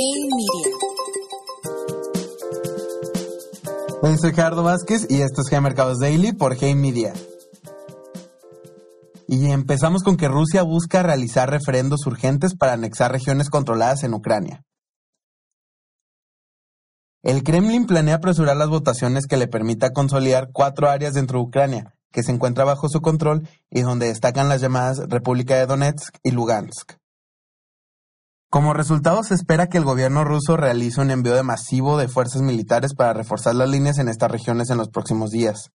Hey Media. soy Gerardo Vázquez y esto es G Mercados Daily por Hey Media. Y empezamos con que Rusia busca realizar referendos urgentes para anexar regiones controladas en Ucrania. El Kremlin planea apresurar las votaciones que le permita consolidar cuatro áreas dentro de Ucrania, que se encuentra bajo su control y donde destacan las llamadas República de Donetsk y Lugansk. Como resultado, se espera que el gobierno ruso realice un envío de masivo de fuerzas militares para reforzar las líneas en estas regiones en los próximos días.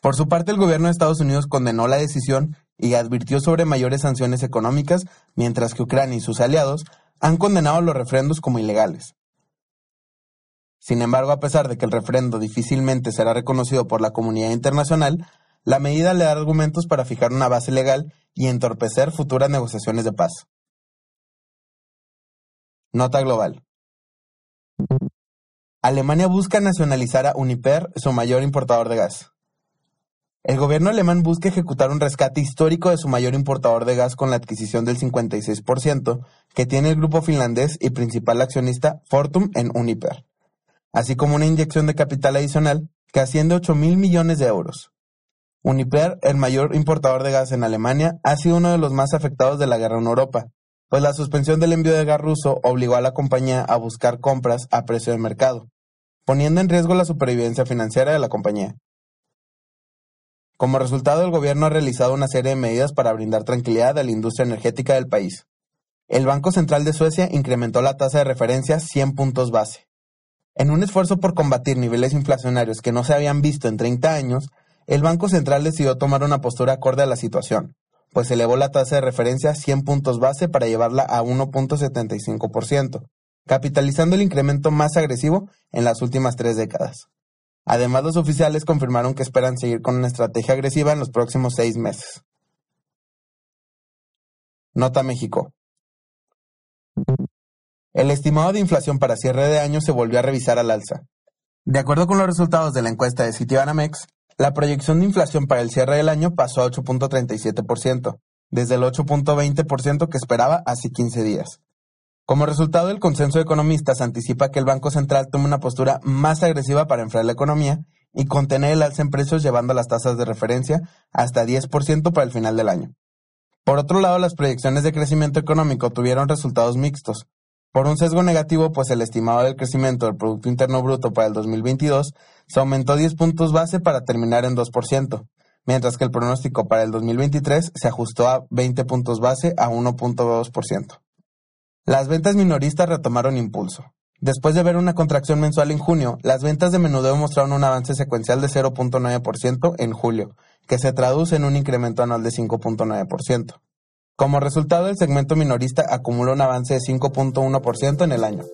Por su parte, el gobierno de Estados Unidos condenó la decisión y advirtió sobre mayores sanciones económicas, mientras que Ucrania y sus aliados han condenado los refrendos como ilegales. Sin embargo, a pesar de que el referendo difícilmente será reconocido por la comunidad internacional, la medida le da argumentos para fijar una base legal y entorpecer futuras negociaciones de paz. Nota global. Alemania busca nacionalizar a Uniper, su mayor importador de gas. El gobierno alemán busca ejecutar un rescate histórico de su mayor importador de gas con la adquisición del 56% que tiene el grupo finlandés y principal accionista Fortum en Uniper, así como una inyección de capital adicional que asciende a 8 mil millones de euros. Uniper, el mayor importador de gas en Alemania, ha sido uno de los más afectados de la guerra en Europa, pues la suspensión del envío de gas ruso obligó a la compañía a buscar compras a precio de mercado, poniendo en riesgo la supervivencia financiera de la compañía. Como resultado, el gobierno ha realizado una serie de medidas para brindar tranquilidad a la industria energética del país. El Banco Central de Suecia incrementó la tasa de referencia 100 puntos base. En un esfuerzo por combatir niveles inflacionarios que no se habían visto en 30 años, el Banco Central decidió tomar una postura acorde a la situación, pues elevó la tasa de referencia a 100 puntos base para llevarla a 1.75%, capitalizando el incremento más agresivo en las últimas tres décadas. Además, los oficiales confirmaron que esperan seguir con una estrategia agresiva en los próximos seis meses. Nota México. El estimado de inflación para cierre de año se volvió a revisar al alza. De acuerdo con los resultados de la encuesta de Citibanamex, la proyección de inflación para el cierre del año pasó a 8.37%, desde el 8.20% que esperaba hace 15 días. Como resultado, el consenso de economistas anticipa que el Banco Central tome una postura más agresiva para enfriar la economía y contener el alza en precios llevando las tasas de referencia hasta 10% para el final del año. Por otro lado, las proyecciones de crecimiento económico tuvieron resultados mixtos, por un sesgo negativo, pues el estimado del crecimiento del Producto Interno Bruto para el 2022 se aumentó 10 puntos base para terminar en 2%, mientras que el pronóstico para el 2023 se ajustó a 20 puntos base a 1.2%. Las ventas minoristas retomaron impulso. Después de ver una contracción mensual en junio, las ventas de menudeo mostraron un avance secuencial de 0.9% en julio, que se traduce en un incremento anual de 5.9%. Como resultado, el segmento minorista acumula un avance de 5.1% en el año.